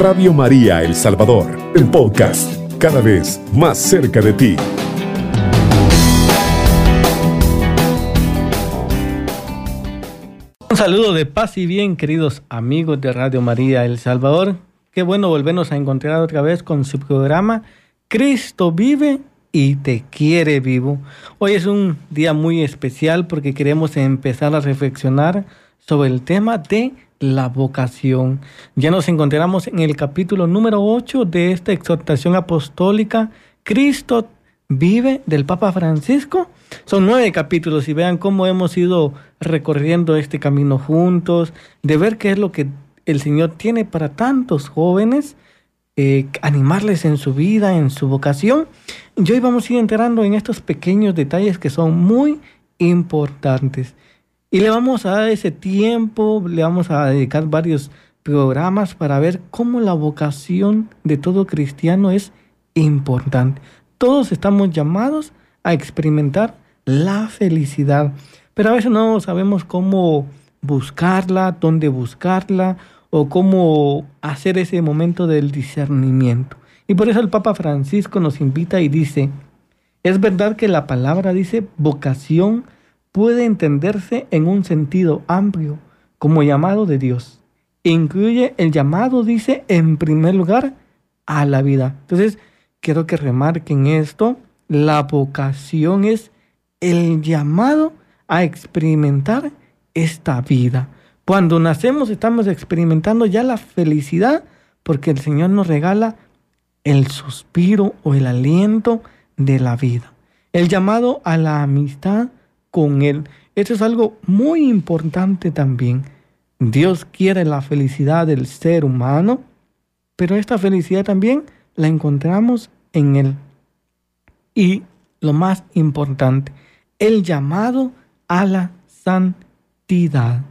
Radio María El Salvador, el podcast, cada vez más cerca de ti. Un saludo de paz y bien, queridos amigos de Radio María El Salvador. Qué bueno volvernos a encontrar otra vez con su programa Cristo vive y te quiere vivo. Hoy es un día muy especial porque queremos empezar a reflexionar sobre el tema de la vocación. Ya nos encontramos en el capítulo número 8 de esta exhortación apostólica, Cristo vive del Papa Francisco. Son nueve capítulos y vean cómo hemos ido recorriendo este camino juntos, de ver qué es lo que el Señor tiene para tantos jóvenes, eh, animarles en su vida, en su vocación. Y hoy vamos a ir enterando en estos pequeños detalles que son muy importantes. Y le vamos a dar ese tiempo, le vamos a dedicar varios programas para ver cómo la vocación de todo cristiano es importante. Todos estamos llamados a experimentar la felicidad, pero a veces no sabemos cómo buscarla, dónde buscarla o cómo hacer ese momento del discernimiento. Y por eso el Papa Francisco nos invita y dice, es verdad que la palabra dice vocación puede entenderse en un sentido amplio como llamado de Dios. Incluye el llamado, dice, en primer lugar, a la vida. Entonces, quiero que remarquen esto. La vocación es el llamado a experimentar esta vida. Cuando nacemos estamos experimentando ya la felicidad porque el Señor nos regala el suspiro o el aliento de la vida. El llamado a la amistad con Él. Esto es algo muy importante también. Dios quiere la felicidad del ser humano, pero esta felicidad también la encontramos en Él. Y lo más importante, el llamado a la santidad.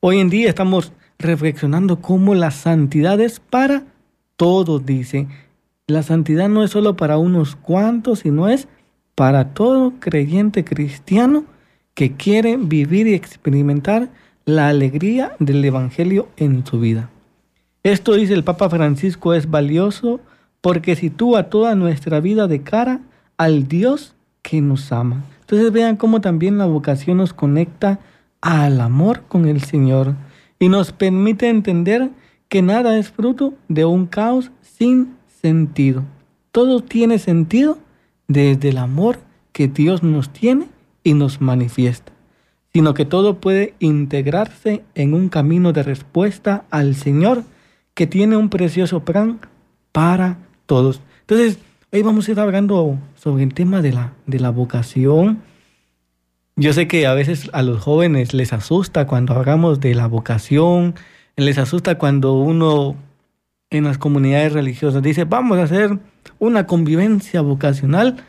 Hoy en día estamos reflexionando cómo la santidad es para todos, dice. La santidad no es solo para unos cuantos, sino es para todo creyente cristiano que quiere vivir y experimentar la alegría del Evangelio en su vida. Esto, dice el Papa Francisco, es valioso porque sitúa toda nuestra vida de cara al Dios que nos ama. Entonces vean cómo también la vocación nos conecta al amor con el Señor y nos permite entender que nada es fruto de un caos sin sentido. Todo tiene sentido desde el amor que Dios nos tiene y nos manifiesta, sino que todo puede integrarse en un camino de respuesta al Señor que tiene un precioso plan para todos. Entonces, hoy vamos a ir hablando sobre el tema de la, de la vocación. Yo sé que a veces a los jóvenes les asusta cuando hablamos de la vocación, les asusta cuando uno en las comunidades religiosas dice, vamos a hacer una convivencia vocacional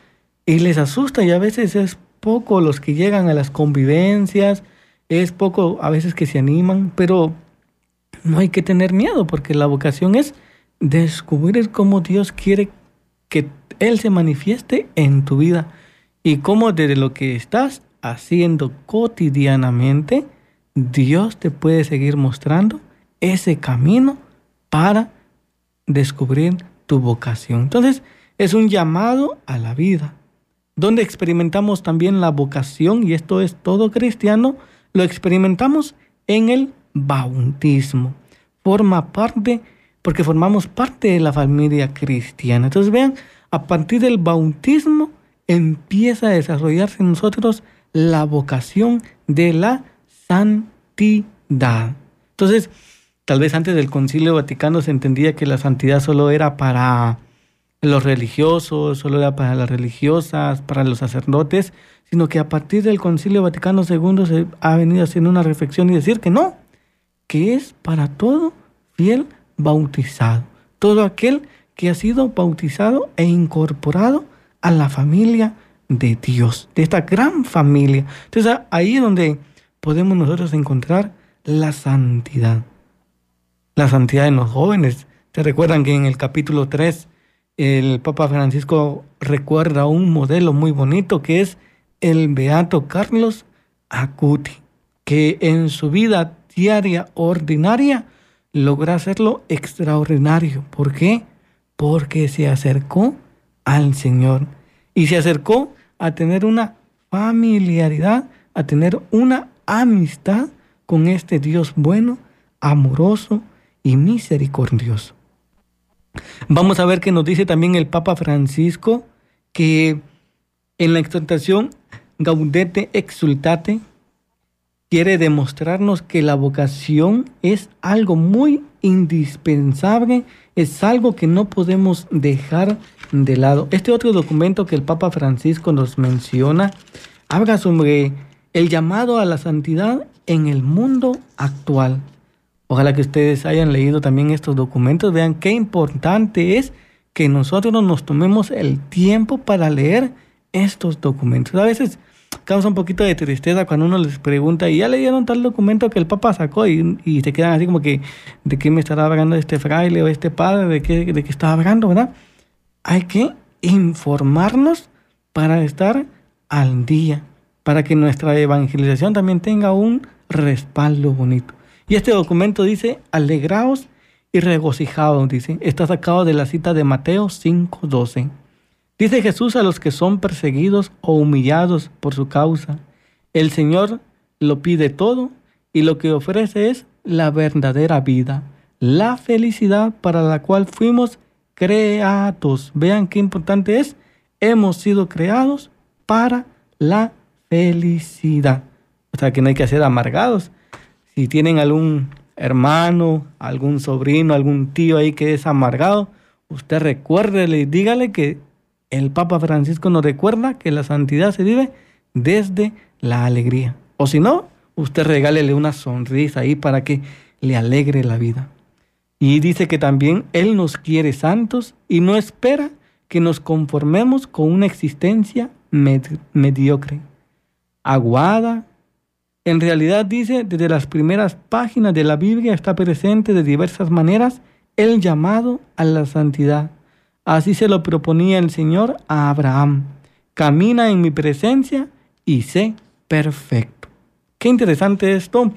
y les asusta y a veces es poco los que llegan a las convivencias, es poco a veces que se animan, pero no hay que tener miedo porque la vocación es descubrir cómo Dios quiere que Él se manifieste en tu vida y cómo desde lo que estás haciendo cotidianamente, Dios te puede seguir mostrando ese camino para descubrir tu vocación. Entonces, es un llamado a la vida donde experimentamos también la vocación, y esto es todo cristiano, lo experimentamos en el bautismo. Forma parte, porque formamos parte de la familia cristiana. Entonces vean, a partir del bautismo empieza a desarrollarse en nosotros la vocación de la santidad. Entonces, tal vez antes del concilio vaticano se entendía que la santidad solo era para los religiosos, solo era para las religiosas, para los sacerdotes, sino que a partir del Concilio Vaticano II se ha venido haciendo una reflexión y decir que no, que es para todo fiel bautizado, todo aquel que ha sido bautizado e incorporado a la familia de Dios, de esta gran familia. Entonces ahí es donde podemos nosotros encontrar la santidad. La santidad en los jóvenes. ¿Se recuerdan que en el capítulo 3 el Papa Francisco recuerda un modelo muy bonito que es el Beato Carlos Acuti, que en su vida diaria ordinaria logró hacerlo extraordinario. ¿Por qué? Porque se acercó al Señor y se acercó a tener una familiaridad, a tener una amistad con este Dios bueno, amoroso y misericordioso. Vamos a ver que nos dice también el Papa Francisco que en la exhortación Gaudete Exultate quiere demostrarnos que la vocación es algo muy indispensable, es algo que no podemos dejar de lado. Este otro documento que el Papa Francisco nos menciona habla sobre el llamado a la santidad en el mundo actual. Ojalá que ustedes hayan leído también estos documentos, vean qué importante es que nosotros nos tomemos el tiempo para leer estos documentos. A veces causa un poquito de tristeza cuando uno les pregunta, y ya leyeron tal documento que el Papa sacó, y, y se quedan así como que, ¿de qué me estará hablando este fraile o este padre? ¿De qué, de qué está hablando, verdad? Hay que informarnos para estar al día, para que nuestra evangelización también tenga un respaldo bonito. Y este documento dice, alegraos y regocijaos, dice, está sacado de la cita de Mateo 5:12. Dice Jesús a los que son perseguidos o humillados por su causa, el Señor lo pide todo y lo que ofrece es la verdadera vida, la felicidad para la cual fuimos creados. Vean qué importante es, hemos sido creados para la felicidad. O sea que no hay que ser amargados. Si tienen algún hermano, algún sobrino, algún tío ahí que es amargado, usted recuérdele y dígale que el Papa Francisco nos recuerda que la santidad se vive desde la alegría. O si no, usted regálele una sonrisa ahí para que le alegre la vida. Y dice que también Él nos quiere santos y no espera que nos conformemos con una existencia mediocre, aguada. En realidad dice, desde las primeras páginas de la Biblia está presente de diversas maneras el llamado a la santidad Así se lo proponía el Señor a Abraham. Camina en mi presencia y sé perfecto. Qué interesante esto,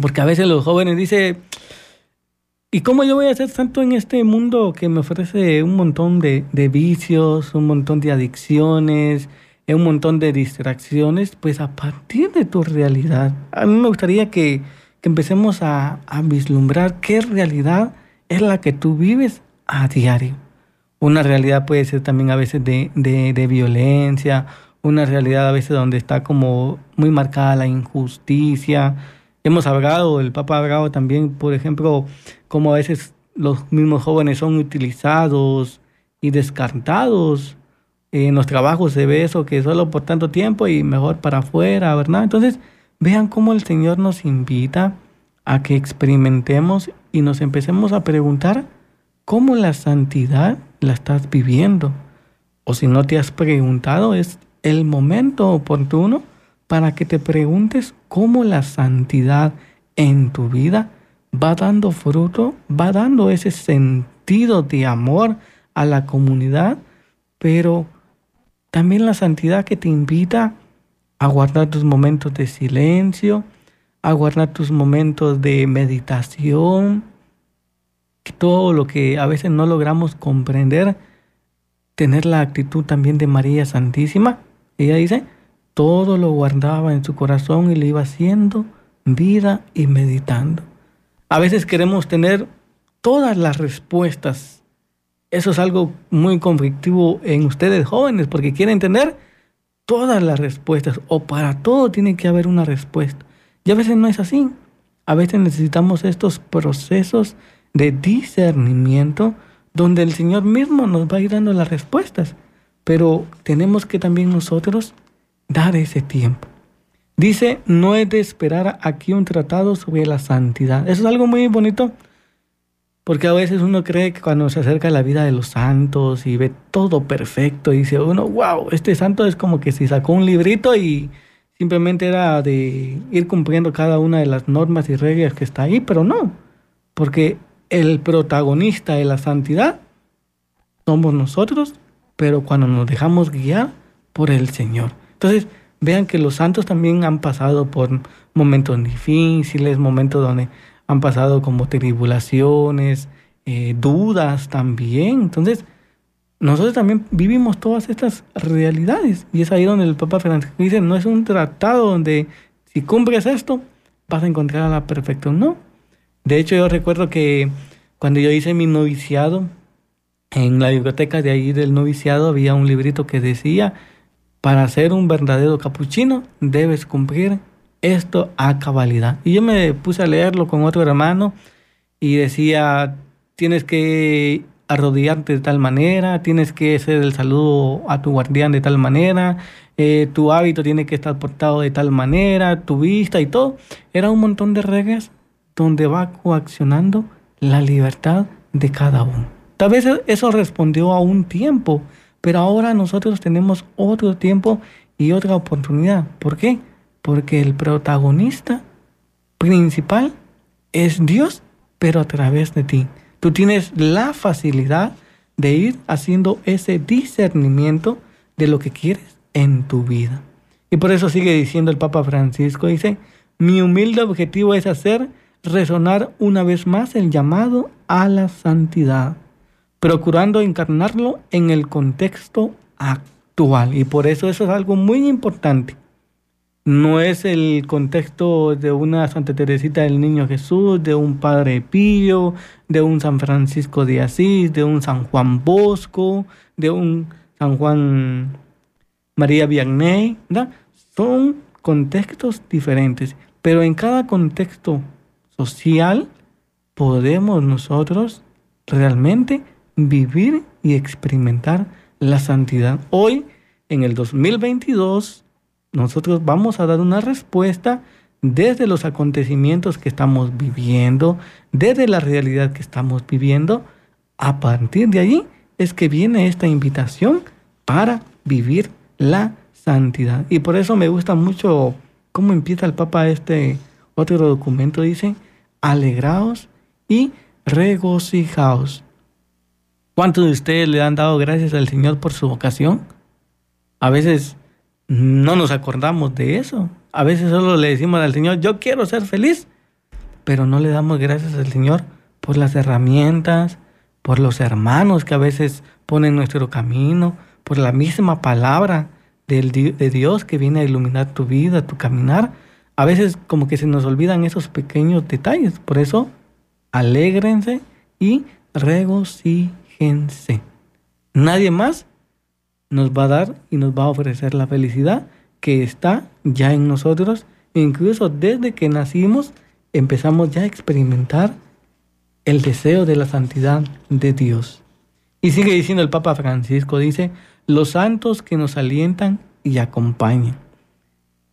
porque a veces los jóvenes dicen, ¿y cómo yo voy a ser santo en este mundo que me ofrece un montón de, vicios, un montón de adicciones, un montón de distracciones? Pues a partir de tu realidad. A mí me gustaría que, empecemos a, a vislumbrar qué realidad es la que tú vives a diario. Una realidad puede ser también a veces de, de, violencia, una realidad a veces donde está como muy marcada la injusticia. Hemos hablado, el Papa ha hablado también, por ejemplo, como a veces los mismos jóvenes son utilizados y descartados. En los trabajos se ve eso, que solo por tanto tiempo y mejor para afuera, ¿verdad? Entonces, vean cómo el Señor nos invita a que experimentemos y nos empecemos a preguntar cómo la santidad la estás viviendo. O si no te has preguntado, es el momento oportuno para que te preguntes cómo la santidad en tu vida va dando fruto, va dando ese sentido de amor a la comunidad, pero también la santidad que te invita a guardar tus momentos de silencio, a guardar tus momentos de meditación, todo lo que a veces no logramos comprender, tener la actitud también de María Santísima. Ella dice, todo lo guardaba en su corazón y lo iba haciendo vida y meditando. A veces queremos tener todas las respuestas. Eso es algo muy conflictivo en ustedes jóvenes porque quieren tener todas las respuestas o para todo tiene que haber una respuesta. Y a veces no es así. A veces necesitamos estos procesos de discernimiento donde el Señor mismo nos va a ir dando las respuestas. Pero tenemos que también nosotros dar ese tiempo. Dice, no es de esperar aquí un tratado sobre la santidad. Eso es algo muy bonito, porque a veces uno cree que cuando se acerca a la vida de los santos y ve todo perfecto, dice uno, wow, este santo es como que si sacó un librito y simplemente era de ir cumpliendo cada una de las normas y reglas que está ahí, pero no, porque el protagonista de la santidad somos nosotros, pero cuando nos dejamos guiar por el Señor. Entonces, vean que los santos también han pasado por momentos difíciles, momentos donde han pasado como tribulaciones, eh, dudas también. Entonces, nosotros también vivimos todas estas realidades. Y es ahí donde el Papa Francisco dice, no es un tratado donde si cumples esto, vas a encontrar a la perfección. No. De hecho, yo recuerdo que cuando yo hice mi noviciado, en la biblioteca de ahí del noviciado había un librito que decía, para ser un verdadero capuchino debes cumplir esto a cabalidad. Y yo me puse a leerlo con otro hermano y decía, tienes que arrodillarte de tal manera, tienes que hacer el saludo a tu guardián de tal manera, eh, tu hábito tiene que estar portado de tal manera, tu vista y todo. Era un montón de reglas donde va coaccionando la libertad de cada uno. Tal vez eso respondió a un tiempo, pero ahora nosotros tenemos otro tiempo y otra oportunidad. ¿Por qué? Porque el protagonista principal es Dios, pero a través de ti. Tú tienes la facilidad de ir haciendo ese discernimiento de lo que quieres en tu vida. Y por eso sigue diciendo el Papa Francisco, dice, mi humilde objetivo es hacer resonar una vez más el llamado a la santidad, procurando encarnarlo en el contexto actual. Y por eso eso es algo muy importante no es el contexto de una Santa Teresita del Niño Jesús, de un Padre Pío, de un San Francisco de Asís, de un San Juan Bosco, de un San Juan María Vianney, Son contextos diferentes, pero en cada contexto social podemos nosotros realmente vivir y experimentar la santidad. Hoy, en el 2022, nosotros vamos a dar una respuesta desde los acontecimientos que estamos viviendo, desde la realidad que estamos viviendo. A partir de allí es que viene esta invitación para vivir la santidad. Y por eso me gusta mucho cómo empieza el Papa este otro documento. Dice, alegraos y regocijaos. ¿Cuántos de ustedes le han dado gracias al Señor por su vocación? A veces no nos acordamos de eso. A veces solo le decimos al Señor, yo quiero ser feliz, pero no le damos gracias al Señor por las herramientas, por los hermanos que a veces ponen nuestro camino, por la misma palabra de Dios que viene a iluminar tu vida, tu caminar. A veces como que se nos olvidan esos pequeños detalles. Por eso, alégrense y regocíjense. Nadie más nos va a dar y nos va a ofrecer la felicidad que está ya en nosotros. Incluso desde que nacimos empezamos ya a experimentar el deseo de la santidad de Dios. Y sigue diciendo el Papa Francisco, dice, los santos que nos alientan y acompañan.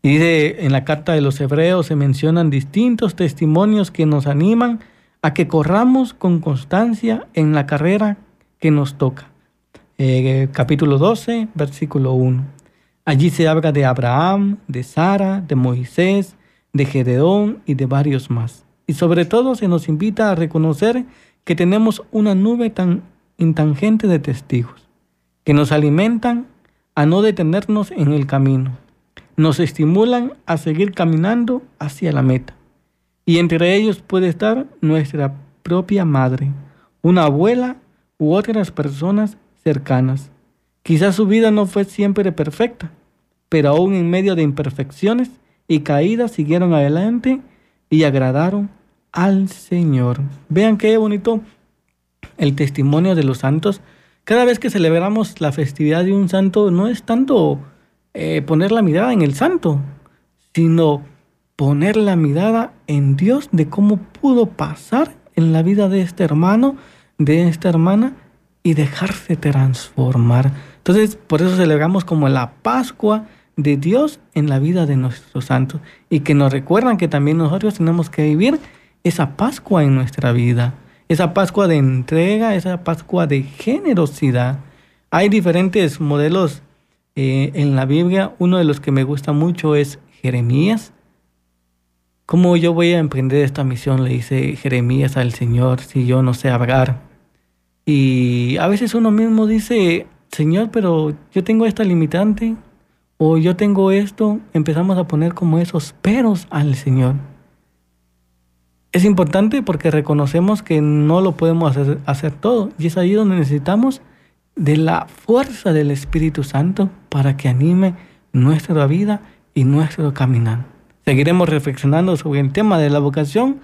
Y dice, en la carta de los hebreos se mencionan distintos testimonios que nos animan a que corramos con constancia en la carrera que nos toca. Eh, capítulo 12, versículo 1. Allí se habla de Abraham, de Sara, de Moisés, de Gedeón y de varios más. Y sobre todo se nos invita a reconocer que tenemos una nube tan intangente de testigos, que nos alimentan a no detenernos en el camino, nos estimulan a seguir caminando hacia la meta. Y entre ellos puede estar nuestra propia madre, una abuela u otras personas cercanas. Quizás su vida no fue siempre perfecta, pero aún en medio de imperfecciones y caídas siguieron adelante y agradaron al Señor. Vean qué bonito el testimonio de los santos. Cada vez que celebramos la festividad de un santo, no es tanto eh, poner la mirada en el santo, sino poner la mirada en Dios de cómo pudo pasar en la vida de este hermano, de esta hermana, y dejarse transformar. Entonces, por eso celebramos como la Pascua de Dios en la vida de nuestros santos y que nos recuerdan que también nosotros tenemos que vivir esa Pascua en nuestra vida, esa Pascua de entrega, esa Pascua de generosidad. Hay diferentes modelos eh, en la Biblia. Uno de los que me gusta mucho es Jeremías. ¿Cómo yo voy a emprender esta misión? Le dice Jeremías al Señor si yo no sé hablar. Y a veces uno mismo dice, Señor, pero yo tengo esta limitante o yo tengo esto, empezamos a poner como esos peros al Señor. Es importante porque reconocemos que no lo podemos hacer, todo y es ahí donde necesitamos de la fuerza del Espíritu Santo para que anime nuestra vida y nuestro caminar. Seguiremos reflexionando sobre el tema de la vocación.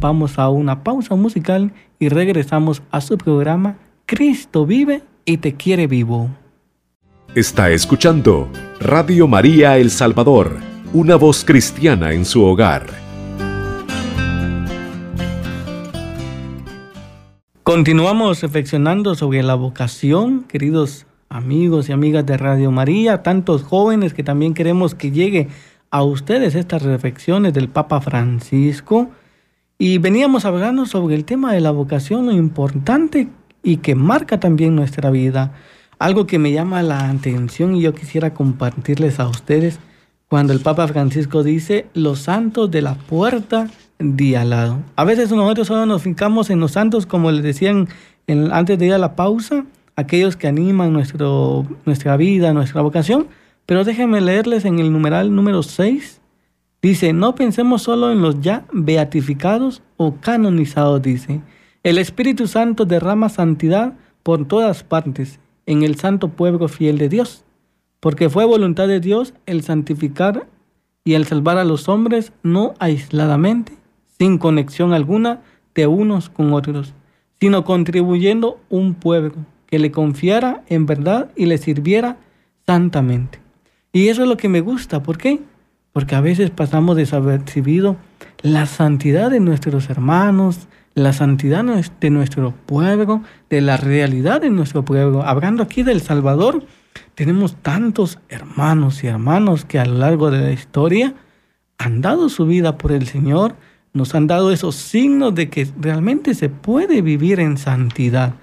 Vamos a una pausa musical y regresamos a su programa Cristo vive y te quiere vivo. Está escuchando Radio María El Salvador, una voz cristiana en su hogar. Continuamos reflexionando sobre la vocación, queridos amigos y amigas de Radio María, tantos jóvenes que también queremos que llegue a ustedes estas reflexiones del Papa Francisco. Y veníamos hablando sobre el tema de la vocación, lo importante y que marca también nuestra vida. Algo que me llama la atención y yo quisiera compartirles a ustedes cuando el Papa Francisco dice los santos de la puerta de al lado. A veces nosotros solo nos fijamos en los santos, como les decían antes de ir a la pausa, aquellos que animan nuestro, nuestra vida, nuestra vocación. Pero déjenme leerles en el numeral número 6. Dice, no pensemos solo en los ya beatificados o canonizados, dice. El Espíritu Santo derrama santidad por todas partes en el santo pueblo fiel de Dios, porque fue voluntad de Dios el santificar y el salvar a los hombres no aisladamente, sin conexión alguna de unos con otros, sino contribuyendo un pueblo que le confiara en verdad y le sirviera santamente. Y eso es lo que me gusta. ¿Por qué? Porque a veces pasamos desapercibido la santidad de nuestros hermanos, la santidad de nuestro pueblo, de la realidad de nuestro pueblo. Hablando aquí del Salvador, tenemos tantos hermanos y hermanos que a lo largo de la historia han dado su vida por el Señor, nos han dado esos signos de que realmente se puede vivir en santidad.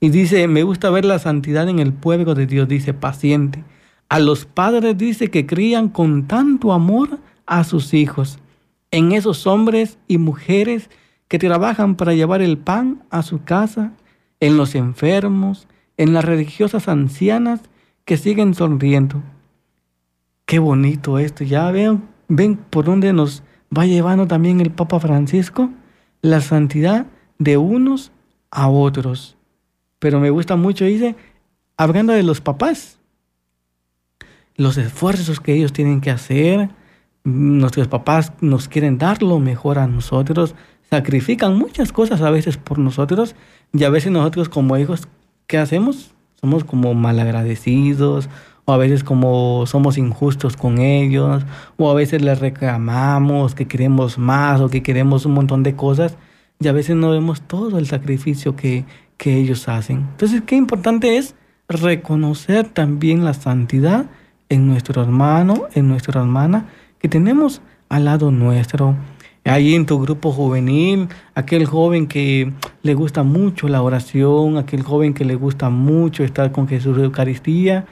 Y dice, me gusta ver la santidad en el pueblo de Dios, dice, paciente. A los padres dice que crían con tanto amor a sus hijos. En esos hombres y mujeres que trabajan para llevar el pan a su casa, en los enfermos, en las religiosas ancianas que siguen sonriendo. Qué bonito esto. Ya ven, ven por dónde nos va llevando también el Papa Francisco, la santidad de unos a otros pero me gusta mucho, dice, hablando de los papás, los esfuerzos que ellos tienen que hacer, nuestros papás nos quieren dar lo mejor a nosotros, sacrifican muchas cosas a veces por nosotros y a veces nosotros como hijos, ¿qué hacemos? Somos como malagradecidos o a veces como somos injustos con ellos o a veces les reclamamos que queremos más o que queremos un montón de cosas y a veces no vemos todo el sacrificio que, que ellos hacen. Entonces, qué importante es reconocer también la santidad en nuestro hermano, en nuestra hermana que tenemos al lado nuestro. Ahí en tu grupo juvenil, aquel joven que le gusta mucho la oración, aquel joven que le gusta mucho estar con Jesús de Eucaristía,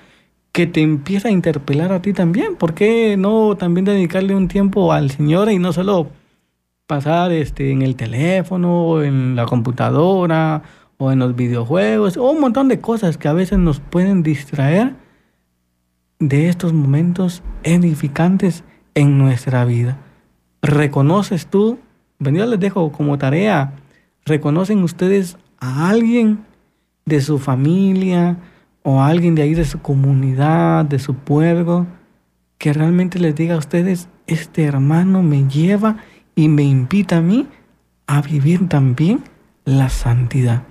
que te empieza a interpelar a ti también. ¿Por qué no también dedicarle un tiempo al Señor y no solo pasar este, en el teléfono, en la computadora o en los videojuegos, o un montón de cosas que a veces nos pueden distraer de estos momentos edificantes en nuestra vida. ¿Reconoces tú? Venido les dejo como tarea. ¿Reconocen ustedes a alguien de su familia o a alguien de ahí de su comunidad, de su pueblo, que realmente les diga a ustedes, este hermano me lleva y me invita a mí a vivir también la santidad?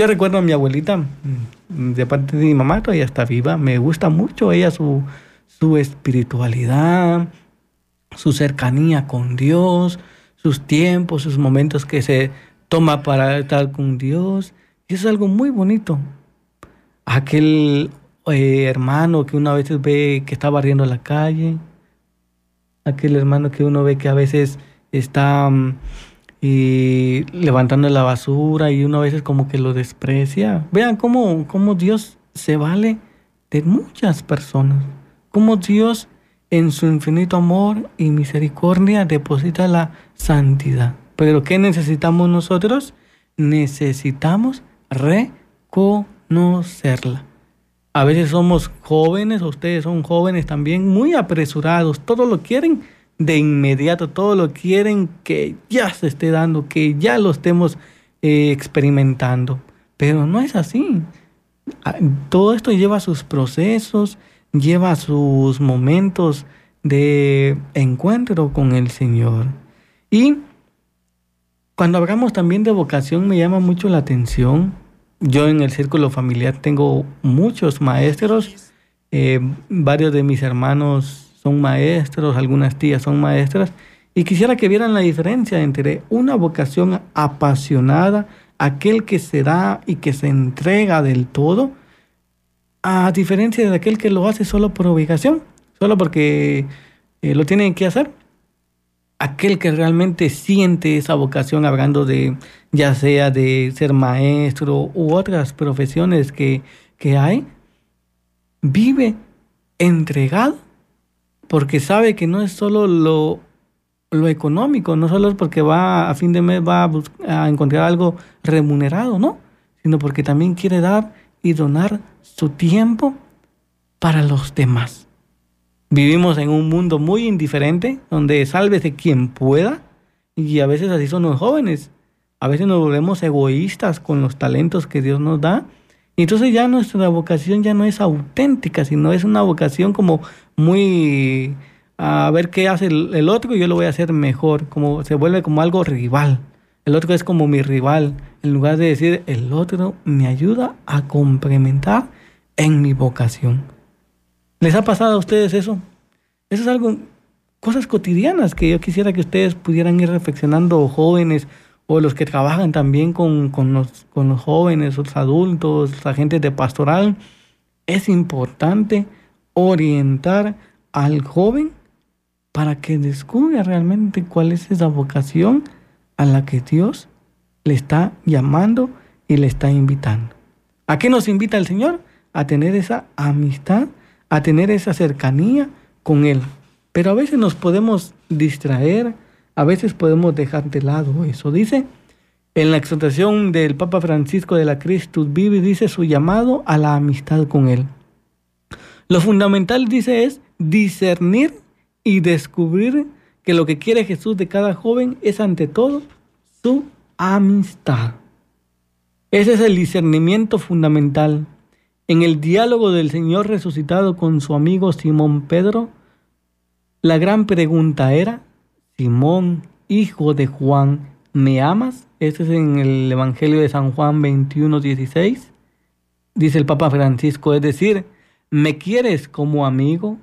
Yo recuerdo a mi abuelita, mm, de parte de mi mamá, todavía está viva. Me gusta mucho ella, su, su espiritualidad, su cercanía con Dios, sus tiempos, sus momentos que se toma para estar con Dios. Y eso es algo muy bonito. Aquel eh, hermano que uno a veces ve que está barriendo la calle, aquel hermano que uno ve que a veces está... Y levantando la basura y uno a veces como que lo desprecia. Vean cómo, cómo Dios se vale de muchas personas, cómo Dios en su infinito amor y misericordia deposita la santidad. Pero ¿qué necesitamos nosotros? Necesitamos reconocerla. A veces somos jóvenes, ustedes son jóvenes también, muy apresurados, todo lo quieren de inmediato, todo lo quieren que ya se esté dando, que ya lo estemos eh, experimentando. Pero no es así. Ah, todo esto lleva sus procesos, lleva sus momentos de encuentro con el Señor. Y cuando hablamos también de vocación me llama mucho la atención. Yo en el círculo familiar tengo muchos maestros, eh, varios de mis hermanos son maestros, algunas tías son maestras, y quisiera que vieran la diferencia entre una vocación apasionada, aquel que se da y que se entrega del todo, a diferencia de aquel que lo hace solo por obligación, solo porque eh, lo tienen que hacer. Aquel que realmente siente esa vocación, hablando de ya sea de ser maestro u otras profesiones que, que hay, vive entregado porque sabe que no es solo lo, lo económico, no solo es porque va a fin de mes va a, encontrar algo remunerado, ¿no? Sino porque también quiere dar y donar su tiempo para los demás. Vivimos en un mundo muy indiferente, donde sálvese quien pueda, y a veces así son los jóvenes. A veces nos volvemos egoístas con los talentos que Dios nos da. Y entonces ya nuestra vocación ya no es auténtica, sino es una vocación como muy a ver qué hace el, otro y yo lo voy a hacer mejor, como se vuelve como algo rival. El otro es como mi rival, en lugar de decir, el otro me ayuda a complementar en mi vocación. ¿Les ha pasado a ustedes eso? Eso es algo, cosas cotidianas que yo quisiera que ustedes pudieran ir reflexionando, jóvenes o los que trabajan también con, con, los, con los jóvenes, los adultos, los agentes de pastoral. Es importante orientar al joven para que descubra realmente cuál es esa vocación a la que Dios le está llamando y le está invitando. ¿A qué nos invita el Señor? A tener esa amistad, a tener esa cercanía con Él. Pero a veces nos podemos distraer, a veces podemos dejar de lado eso. Dice en la exhortación del Papa Francisco de la Christus Vive, dice su llamado a la amistad con Él. Lo fundamental, dice, es discernir y descubrir que lo que quiere Jesús de cada joven es ante todo su amistad. Ese es el discernimiento fundamental. En el diálogo del Señor resucitado con su amigo Simón Pedro, la gran pregunta era, Simón, hijo de Juan, ¿me amas? Este es en el Evangelio de San Juan 21, 16. Dice el Papa Francisco, es decir, ¿me quieres como amigo?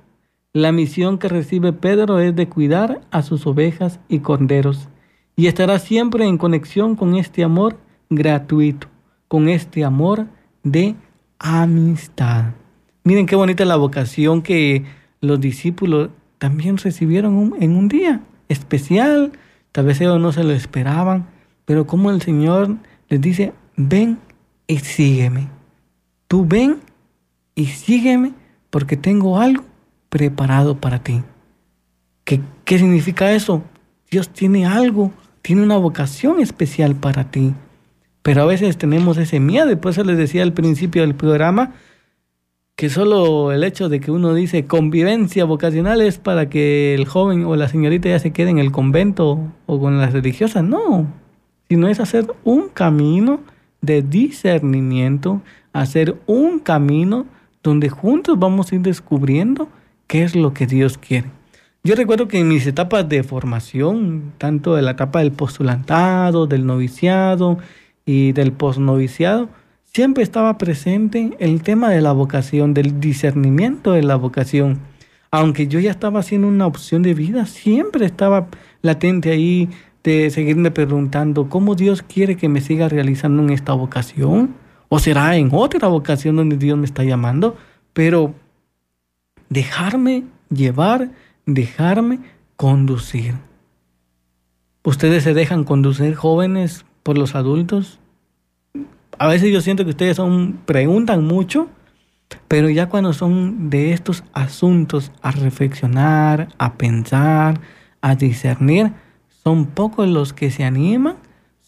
La misión que recibe Pedro es de cuidar a sus ovejas y corderos y estará siempre en conexión con este amor gratuito, con este amor de amistad. Miren qué bonita la vocación que los discípulos también recibieron en un día especial. Tal vez ellos no se lo esperaban, pero como el Señor les dice, ven y sígueme. Tú ven y sígueme porque tengo algo preparado para ti. ¿Qué, qué significa eso? Dios tiene algo, tiene una vocación especial para ti. Pero a veces tenemos ese miedo, por eso les decía al principio del programa, que solo el hecho de que uno dice convivencia vocacional es para que el joven o la señorita ya se quede en el convento o con las religiosas. No, sino es hacer un camino de discernimiento, hacer un camino donde juntos vamos a ir descubriendo qué es lo que Dios quiere. Yo recuerdo que en mis etapas de formación, tanto de la etapa del postulantado, del noviciado y del posnoviciado, siempre estaba presente el tema de la vocación, del discernimiento de la vocación. Aunque yo ya estaba haciendo una opción de vida, siempre estaba latente ahí de seguirme preguntando cómo Dios quiere que me siga realizando en esta vocación. ¿O será en otra vocación donde Dios me está llamando? Pero dejarme llevar, dejarme conducir. ¿Ustedes se dejan conducir jóvenes por los adultos? A veces yo siento que ustedes son, preguntan mucho, pero ya cuando son de estos asuntos a reflexionar, a pensar, a discernir, son pocos los que se animan,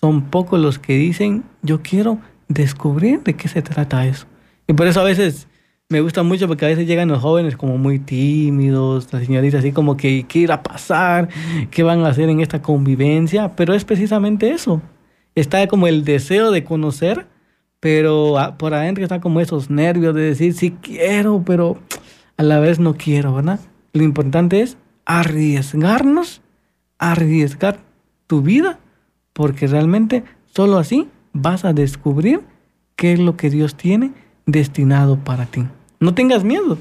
son pocos los que dicen, yo quiero descubrir de qué se trata eso. Y por eso a veces me gusta mucho porque a veces llegan los jóvenes como muy tímidos, las señoritas así como que qué irá a pasar, qué van a hacer en esta convivencia, pero es precisamente eso. Está como el deseo de conocer, pero por adentro está como esos nervios de decir sí quiero, pero a la vez no quiero, ¿verdad? Lo importante es arriesgarnos, arriesgar tu vida, porque realmente solo así vas a descubrir qué es lo que Dios tiene destinado para ti. No tengas miedo.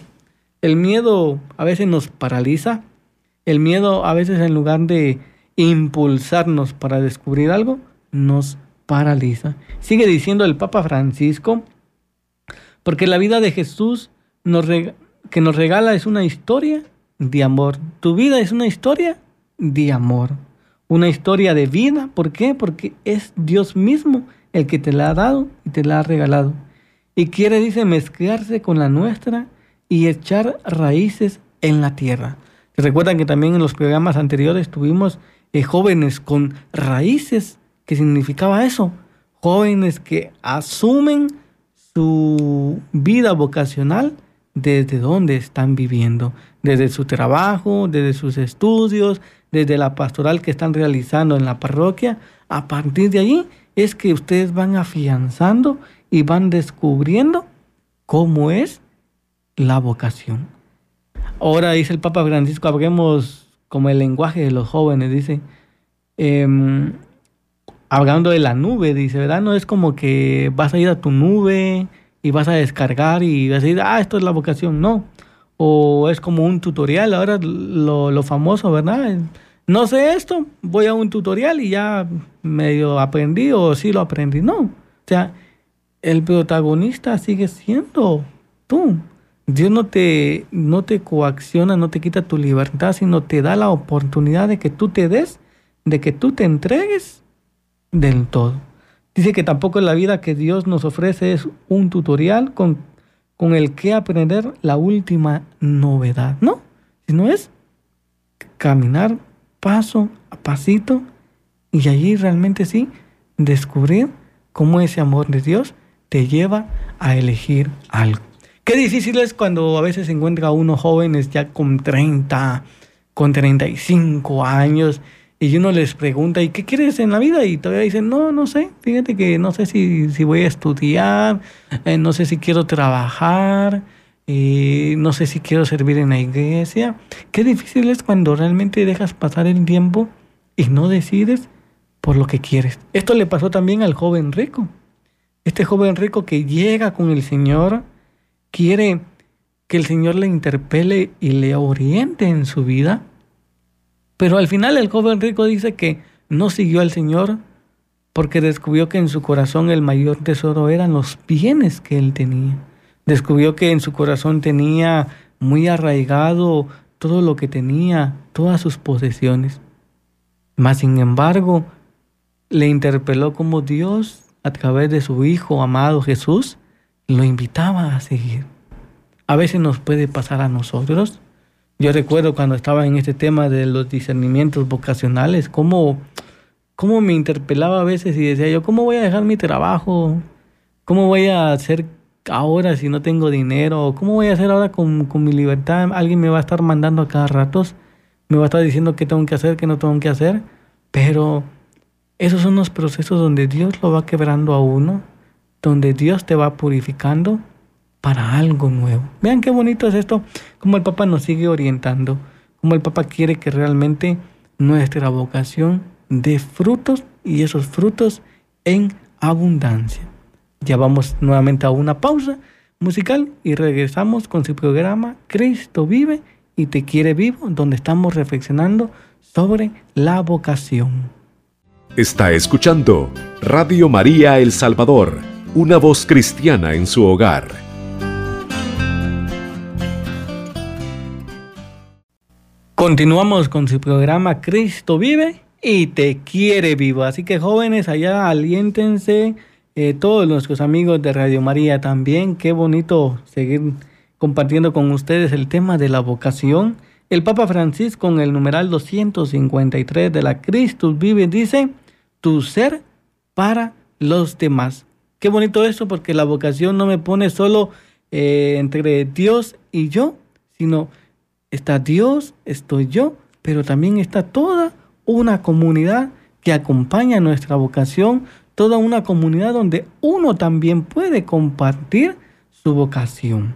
El miedo a veces nos paraliza. El miedo a veces en lugar de impulsarnos para descubrir algo, nos paraliza. Sigue diciendo el Papa Francisco, porque la vida de Jesús que nos regala es una historia de amor. Tu vida es una historia de amor. Una historia de vida. ¿Por qué? Porque es Dios mismo el que te la ha dado y te la ha regalado y quiere, dice, mezclarse con la nuestra y echar raíces en la tierra. Recuerdan que también en los programas anteriores tuvimos eh, jóvenes con raíces, ¿qué significaba eso? Jóvenes que asumen su vida vocacional desde donde están viviendo, desde su trabajo, desde sus estudios, desde la pastoral que están realizando en la parroquia. A partir de allí es que ustedes van afianzando y van descubriendo cómo es la vocación. Ahora dice el Papa Francisco, hablemos como el lenguaje de los jóvenes, dice, em, hablando de la nube, dice, ¿verdad? No es como que vas a ir a tu nube y vas a descargar y vas a decir, ah, esto es la vocación, no. O es como un tutorial, ahora lo, lo famoso, ¿verdad? No sé esto, voy a un tutorial y ya medio aprendí o sí lo aprendí, no. O sea, el protagonista sigue siendo tú. Dios no te, no te coacciona, no te quita tu libertad, sino te da la oportunidad de que tú te des, de que tú te entregues del todo. Dice que tampoco la vida que Dios nos ofrece es un tutorial con, con el que aprender la última novedad, ¿no? Sino es caminar paso a pasito y allí realmente sí descubrir cómo ese amor de Dios te lleva a elegir algo. Qué difícil es cuando a veces se encuentra a unos jóvenes ya con 30, con 35 años y uno les pregunta, ¿y qué quieres en la vida? Y todavía dicen, no, no sé, fíjate que no sé si, si voy a estudiar, eh, no sé si quiero trabajar, eh, no sé si quiero servir en la iglesia. Qué difícil es cuando realmente dejas pasar el tiempo y no decides por lo que quieres. Esto le pasó también al joven rico. Este joven rico que llega con el Señor quiere que el Señor le interpele y le oriente en su vida. Pero al final el joven rico dice que no siguió al Señor porque descubrió que en su corazón el mayor tesoro eran los bienes que él tenía. Descubrió que en su corazón tenía muy arraigado todo lo que tenía, todas sus posesiones. Mas sin embargo, le interpeló como Dios a través de su Hijo amado Jesús, lo invitaba a seguir. A veces nos puede pasar a nosotros. Yo recuerdo cuando estaba en este tema de los discernimientos vocacionales, cómo, cómo me interpelaba a veces y decía yo, ¿cómo voy a dejar mi trabajo? ¿Cómo voy a hacer ahora si no tengo dinero? ¿Cómo voy a hacer ahora con, con mi libertad? Alguien me va a estar mandando a cada rato, me va a estar diciendo qué tengo que hacer, qué no tengo que hacer, pero esos son los procesos donde Dios lo va quebrando a uno, donde Dios te va purificando para algo nuevo. Vean qué bonito es esto, como el Papa nos sigue orientando, como el Papa quiere que realmente nuestra vocación dé frutos y esos frutos en abundancia. Ya vamos nuevamente a una pausa musical y regresamos con su programa Cristo vive y te quiere vivo, donde estamos reflexionando sobre la vocación. Está escuchando Radio María El Salvador, una voz cristiana en su hogar. Continuamos con su programa Cristo vive y te quiere vivo. Así que jóvenes, allá aliéntense. Eh, todos nuestros amigos de Radio María también. Qué bonito seguir compartiendo con ustedes el tema de la vocación. El Papa Francisco en el numeral 253 de la Cristo vive dice, tu ser para los demás. Qué bonito esto porque la vocación no me pone solo eh, entre Dios y yo, sino está Dios, estoy yo, pero también está toda una comunidad que acompaña nuestra vocación, toda una comunidad donde uno también puede compartir su vocación.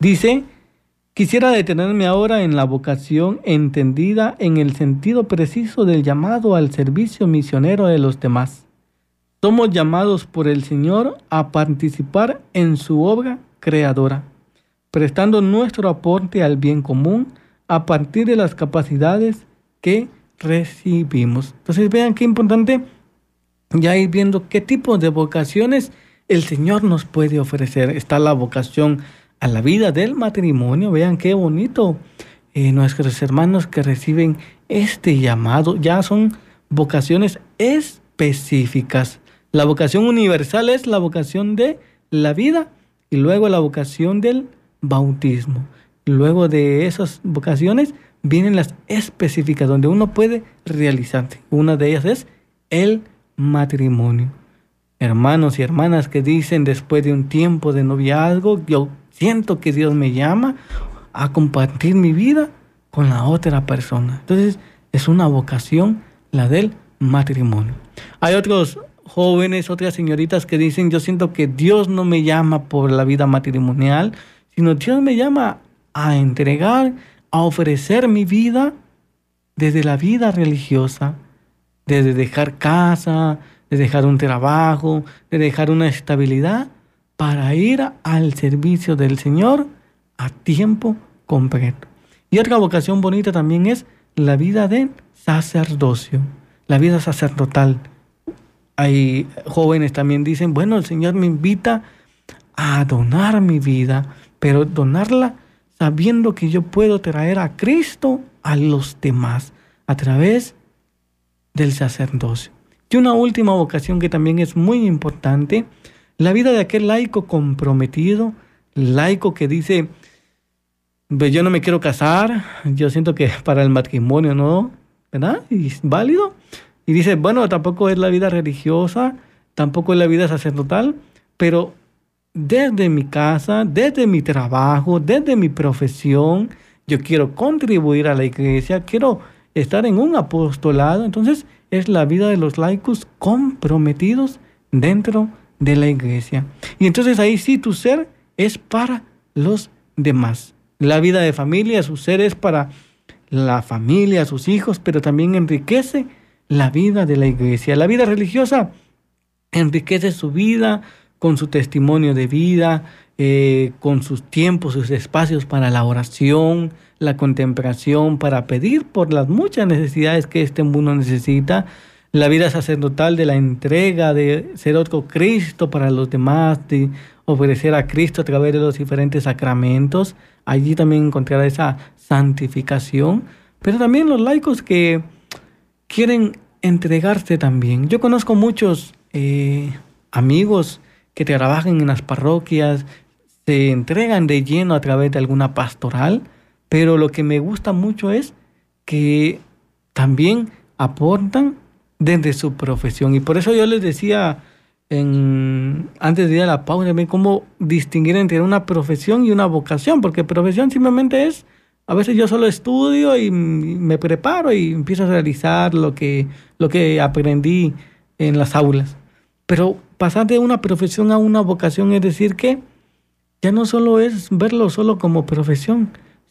Dice, quisiera detenerme ahora en la vocación entendida en el sentido preciso del llamado al servicio misionero de los demás. Somos llamados por el Señor a participar en su obra creadora, prestando nuestro aporte al bien común a partir de las capacidades que recibimos. Entonces vean qué importante ya ir viendo qué tipo de vocaciones el Señor nos puede ofrecer. Está la vocación a la vida del matrimonio. Vean qué bonito. Eh, nuestros hermanos que reciben este llamado ya son vocaciones específicas. La vocación universal es la vocación de la vida y luego la vocación del bautismo. Luego de esas vocaciones vienen las específicas donde uno puede realizarse. Una de ellas es el matrimonio. Hermanos y hermanas que dicen después de un tiempo de noviazgo, yo siento que Dios me llama a compartir mi vida con la otra persona. Entonces es una vocación la del matrimonio. Hay otros jóvenes, otras señoritas que dicen, yo siento que Dios no me llama por la vida matrimonial, sino Dios me llama a entregar, a ofrecer mi vida desde la vida religiosa, desde dejar casa, de dejar un trabajo, de dejar una estabilidad para ir al servicio del Señor a tiempo completo. Y otra vocación bonita también es la vida del sacerdocio, la vida sacerdotal. Hay jóvenes también dicen, bueno, el Señor me invita a donar mi vida, pero donarla sabiendo que yo puedo traer a Cristo a los demás a través del sacerdocio. Y una última vocación que también es muy importante, la vida de aquel laico comprometido, laico que dice, yo no me quiero casar, yo siento que para el matrimonio no, ¿verdad? Y es válido, y dice, bueno, tampoco es la vida religiosa, tampoco es la vida sacerdotal, pero desde mi casa, desde mi trabajo, desde mi profesión, yo quiero contribuir a la iglesia, quiero estar en un apostolado. Entonces es la vida de los laicos comprometidos dentro de la iglesia. Y entonces ahí sí tu ser es para los demás. La vida de familia, su ser es para la familia, sus hijos, pero también enriquece la vida de la iglesia. La vida religiosa enriquece su vida con su testimonio de vida, eh, con sus tiempos, sus espacios para la oración, la contemplación, para pedir por las muchas necesidades que este mundo necesita, la vida sacerdotal de la entrega, de ser otro Cristo para los demás, de ofrecer a Cristo a través de los diferentes sacramentos. Allí también encontrará esa santificación, pero también los laicos que quieren entregarse también. Yo conozco muchos eh, amigos que trabajan en las parroquias, se entregan de lleno a través de alguna pastoral, pero lo que me gusta mucho es que también aportan desde su profesión. Y por eso yo les decía antes de ir a la pausa, cómo distinguir entre una profesión y una vocación, porque profesión simplemente es a veces yo solo estudio y me preparo y empiezo a realizar lo que, lo que aprendí en las aulas. Pero pasar de una profesión a una vocación es decir que ya no solo es verlo solo como profesión,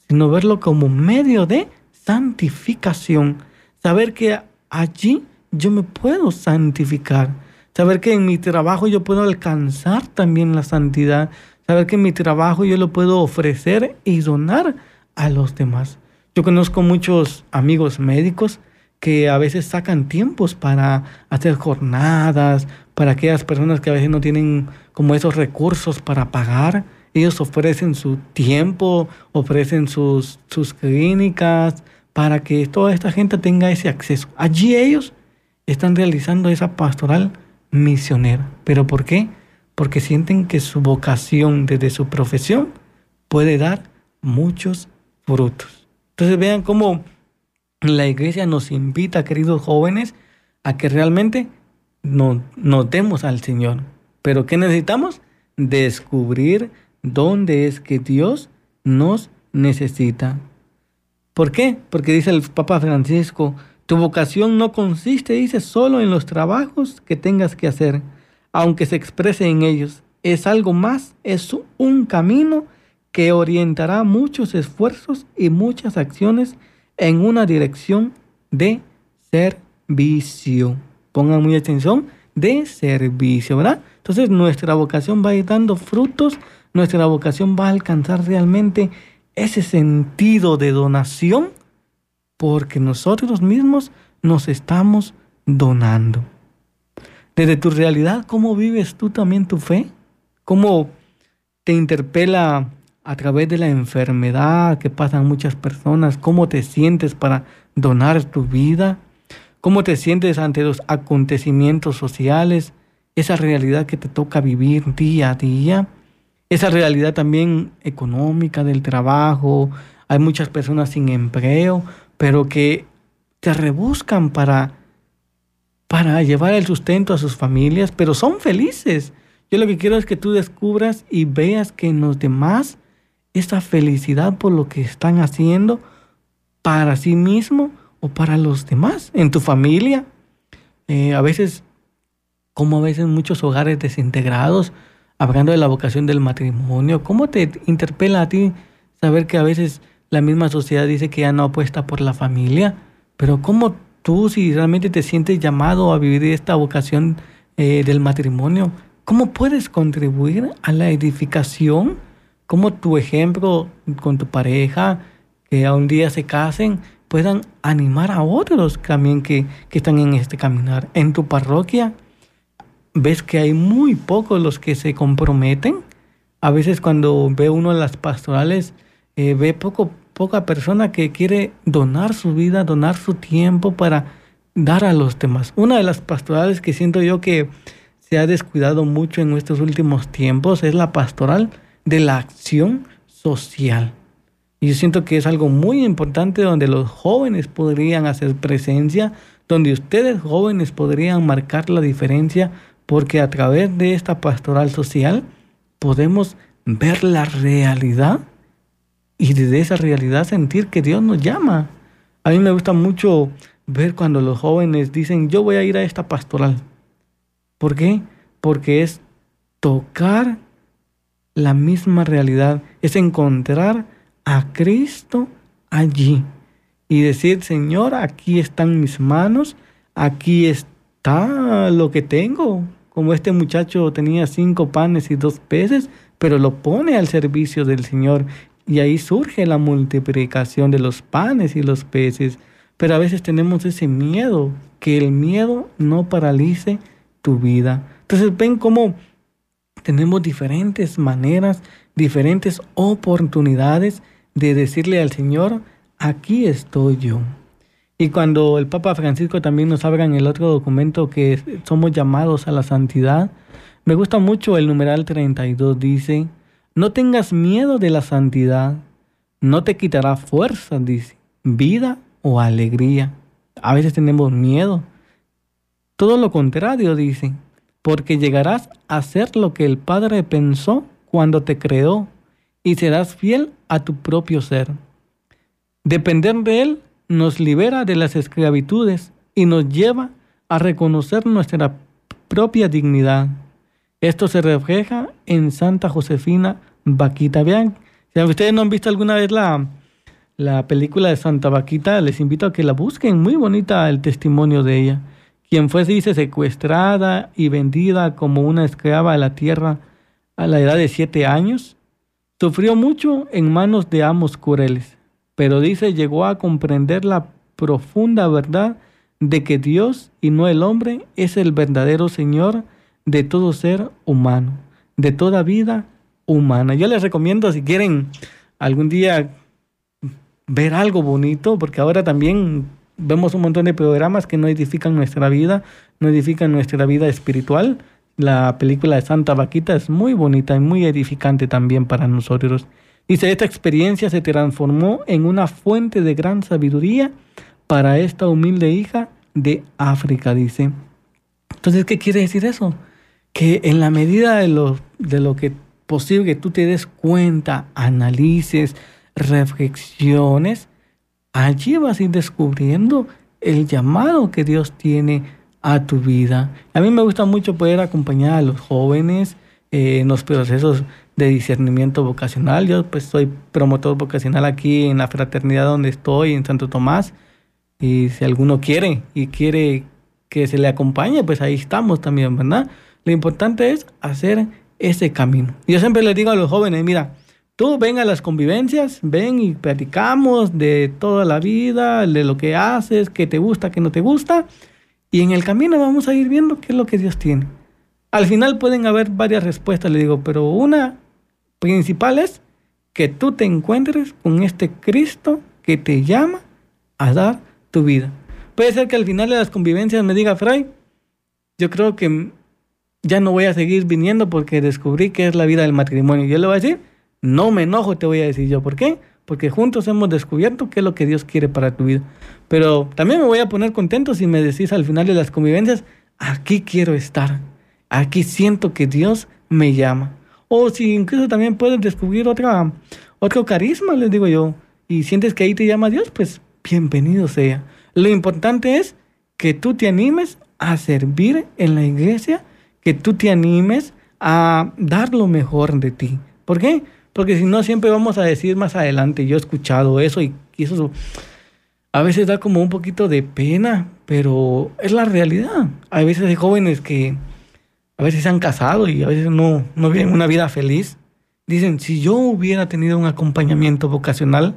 sino verlo como medio de santificación. Saber que allí yo me puedo santificar. Saber que en mi trabajo yo puedo alcanzar también la santidad. Saber que en mi trabajo yo lo puedo ofrecer y donar a los demás. Yo conozco muchos amigos médicos que a veces sacan tiempos para hacer jornadas, para aquellas personas que a veces no tienen como esos recursos para pagar. Ellos ofrecen su tiempo, ofrecen sus, sus clínicas para que toda esta gente tenga ese acceso. Allí ellos están realizando esa pastoral misionera. ¿Pero por qué? Porque sienten que su vocación desde su profesión puede dar muchos frutos. Entonces vean cómo la iglesia nos invita, queridos jóvenes, a que realmente nos, demos al Señor. Pero ¿qué necesitamos? Descubrir dónde es que Dios nos necesita. ¿Por qué? Porque dice el Papa Francisco, tu vocación no consiste, dice, solo en los trabajos que tengas que hacer, aunque se exprese en ellos. Es algo más, es un camino que orientará muchos esfuerzos y muchas acciones en una dirección de servicio. Pongan muy atención, de servicio, ¿verdad? Entonces nuestra vocación va a ir dando frutos, nuestra vocación va a alcanzar realmente ese sentido de donación porque nosotros mismos nos estamos donando. Desde tu realidad, ¿cómo vives tú también tu fe? ¿Cómo te interpela a través de la enfermedad que pasan muchas personas? ¿Cómo te sientes para donar tu vida? ¿Cómo te sientes ante los acontecimientos sociales? Esa realidad que te toca vivir día a día. Esa realidad también económica del trabajo. Hay muchas personas sin empleo pero que te rebuscan para, para llevar el sustento a sus familias, pero son felices. Yo lo que quiero es que tú descubras y veas que en los demás esa felicidad por lo que están haciendo para sí mismo o para los demás, en tu familia. Eh, a veces, como a veces muchos hogares desintegrados, hablando de la vocación del matrimonio, ¿cómo te interpela a ti saber que a veces la misma sociedad dice que ya no apuesta por la familia, pero ¿cómo tú, si realmente te sientes llamado a vivir esta vocación eh, del matrimonio, cómo puedes contribuir a la edificación? ¿Cómo tu ejemplo con tu pareja, que a un día se casen, puedan animar a otros también que, que están en este caminar? En tu parroquia, ves que hay muy pocos los que se comprometen. A veces cuando ve uno las pastorales, eh, ve poco, poca persona que quiere donar su vida, donar su tiempo para dar a los demás. Una de las pastorales que siento yo que se ha descuidado mucho en estos últimos tiempos es la pastoral de la acción social. Y yo siento que es algo muy importante donde los jóvenes podrían hacer presencia, donde ustedes jóvenes podrían marcar la diferencia, porque a través de esta pastoral social podemos ver la realidad y desde esa realidad sentir que Dios nos llama. A mí me gusta mucho ver cuando los jóvenes dicen, yo voy a ir a esta pastoral. ¿Por qué? Porque es tocar la misma realidad, es encontrar a Cristo allí y decir, Señor, aquí están mis manos, aquí está lo que tengo. Como este muchacho tenía cinco panes y dos peces, pero lo pone al servicio del Señor y ahí surge la multiplicación de los panes y los peces. Pero a veces tenemos ese miedo, que el miedo no paralice tu vida. Entonces ven cómo tenemos diferentes maneras, diferentes oportunidades de decirle al Señor, aquí estoy yo. Y cuando el Papa Francisco también nos habla en el otro documento que somos llamados a la santidad, me gusta mucho el numeral 32, dice, no tengas miedo de la santidad, no te quitará fuerza, dice, vida o alegría. A veces tenemos miedo. Todo lo contrario, dice, porque llegarás a ser lo que el Padre pensó cuando te creó y serás fiel a tu propio ser. Depender de Él nos libera de las esclavitudes y nos lleva a reconocer nuestra propia dignidad. Esto se refleja en Santa Josefina Vaquita. Vean, si ustedes no han visto alguna vez la, la película de Santa Vaquita, les invito a que la busquen. Muy bonita el testimonio de ella. Quien fue, dice, secuestrada y vendida como una esclava a la tierra a la edad de siete años, sufrió mucho en manos de amos crueles, pero dice, llegó a comprender la profunda verdad de que Dios y no el hombre es el verdadero Señor de todo ser humano, de toda vida humana. Yo les recomiendo si quieren algún día ver algo bonito, porque ahora también vemos un montón de programas que no edifican nuestra vida, no edifican nuestra vida espiritual. La película de Santa Vaquita es muy bonita y muy edificante también para nosotros. Dice, esta experiencia se transformó en una fuente de gran sabiduría para esta humilde hija de África, dice. Entonces, ¿qué quiere decir eso? que en la medida de lo, de lo que posible que tú te des cuenta, analices, reflexiones, allí vas a ir descubriendo el llamado que Dios tiene a tu vida. A mí me gusta mucho poder acompañar a los jóvenes eh, en los procesos de discernimiento vocacional. Yo pues soy promotor vocacional aquí en la fraternidad donde estoy, en Santo Tomás. Y si alguno quiere y quiere que se le acompañe, pues ahí estamos también, ¿verdad? Lo importante es hacer ese camino. Yo siempre les digo a los jóvenes, mira, tú ven a las convivencias, ven y platicamos de toda la vida, de lo que haces, qué te gusta, qué no te gusta, y en el camino vamos a ir viendo qué es lo que Dios tiene. Al final pueden haber varias respuestas, le digo, pero una principal es que tú te encuentres con este Cristo que te llama a dar tu vida. Puede ser que al final de las convivencias me diga, Fray, yo creo que ya no voy a seguir viniendo porque descubrí que es la vida del matrimonio. Yo le voy a decir, no me enojo, te voy a decir yo. ¿Por qué? Porque juntos hemos descubierto qué es lo que Dios quiere para tu vida. Pero también me voy a poner contento si me decís al final de las convivencias, aquí quiero estar. Aquí siento que Dios me llama. O si incluso también puedes descubrir otra, otro carisma, les digo yo, y sientes que ahí te llama Dios, pues bienvenido sea. Lo importante es que tú te animes a servir en la iglesia, que tú te animes a dar lo mejor de ti. ¿Por qué? Porque si no, siempre vamos a decir más adelante, yo he escuchado eso y, eso a veces da como un poquito de pena, pero es la realidad. Hay veces hay jóvenes que a veces se han casado y a veces no, no viven una vida feliz. Dicen, si yo hubiera tenido un acompañamiento vocacional,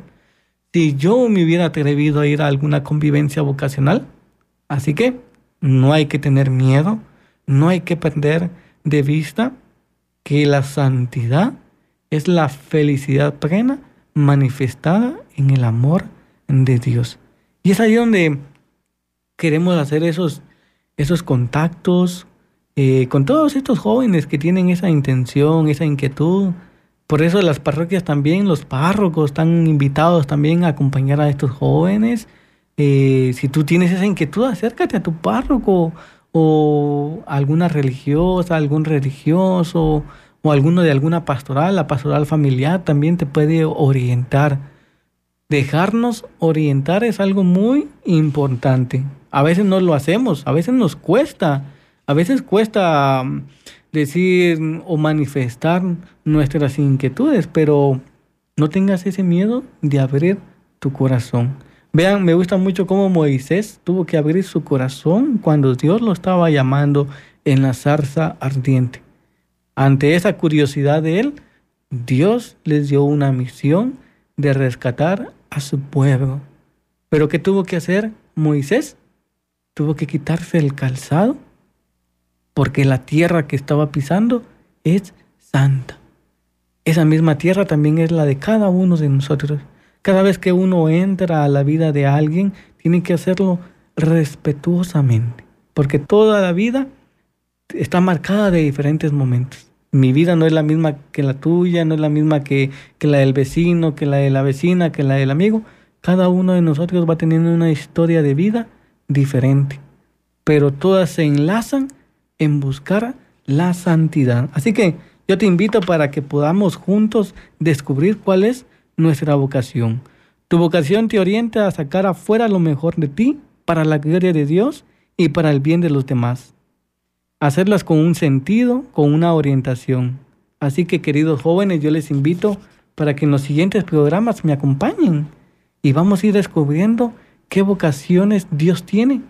si yo me hubiera atrevido a ir a alguna convivencia vocacional. Así que no hay que tener miedo, no hay que perder de vista que la santidad es la felicidad plena manifestada en el amor de Dios. Y es ahí donde queremos hacer esos, esos contactos eh, con todos estos jóvenes que tienen esa intención, esa inquietud. Por eso las parroquias también, los párrocos están invitados también a acompañar a estos jóvenes. Eh, si tú tienes esa inquietud, acércate a tu párroco o alguna religiosa, algún religioso o alguno de alguna pastoral, la pastoral familiar también te puede orientar. Dejarnos orientar es algo muy importante. A veces no lo hacemos, a veces nos cuesta a veces cuesta mm, decir o manifestar nuestras inquietudes, pero no tengas ese miedo de abrir tu corazón. Vean, me gusta mucho cómo Moisés tuvo que abrir su corazón cuando Dios lo estaba llamando en la zarza ardiente. Ante esa curiosidad de él, Dios les dio una misión de rescatar a su pueblo. Pero ¿qué tuvo que hacer Moisés? Tuvo que quitarse el calzado porque la tierra que estaba pisando es santa. Esa misma tierra también es la de cada uno de nosotros. Cada vez que uno entra a la vida de alguien, tiene que hacerlo respetuosamente, porque toda la vida está marcada de diferentes momentos. Mi vida no es la misma que la tuya, no es la misma que, que la del vecino, que la de la vecina, que la del amigo. Cada uno de nosotros va teniendo una historia de vida diferente, pero todas se enlazan en buscar la santidad. Así que yo te invito para que podamos juntos descubrir cuál es nuestra vocación. Tu vocación te orienta a sacar afuera lo mejor de ti para la gloria de Dios y para el bien de los demás. Hacerlas con un sentido, con una orientación. Así que queridos jóvenes, yo les invito para que en los siguientes programas me acompañen y vamos a ir descubriendo qué vocaciones Dios tiene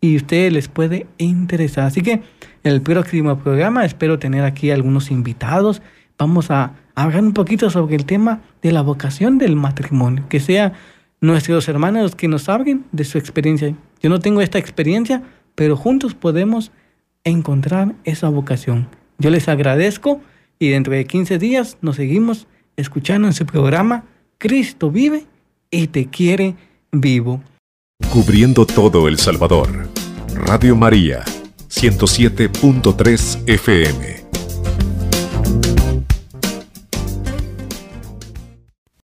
y ustedes les puede interesar. Así que el próximo programa espero tener aquí algunos invitados. Vamos a hablar un poquito sobre el tema de la vocación del matrimonio, que sea nuestros hermanos que nos hablen de su experiencia. Yo no tengo esta experiencia, pero juntos podemos encontrar esa vocación. Yo les agradezco y dentro de 15 días nos seguimos escuchando en su programa Cristo vive y te quiere vivo. Cubriendo todo El Salvador. Radio María, 107.3 FM.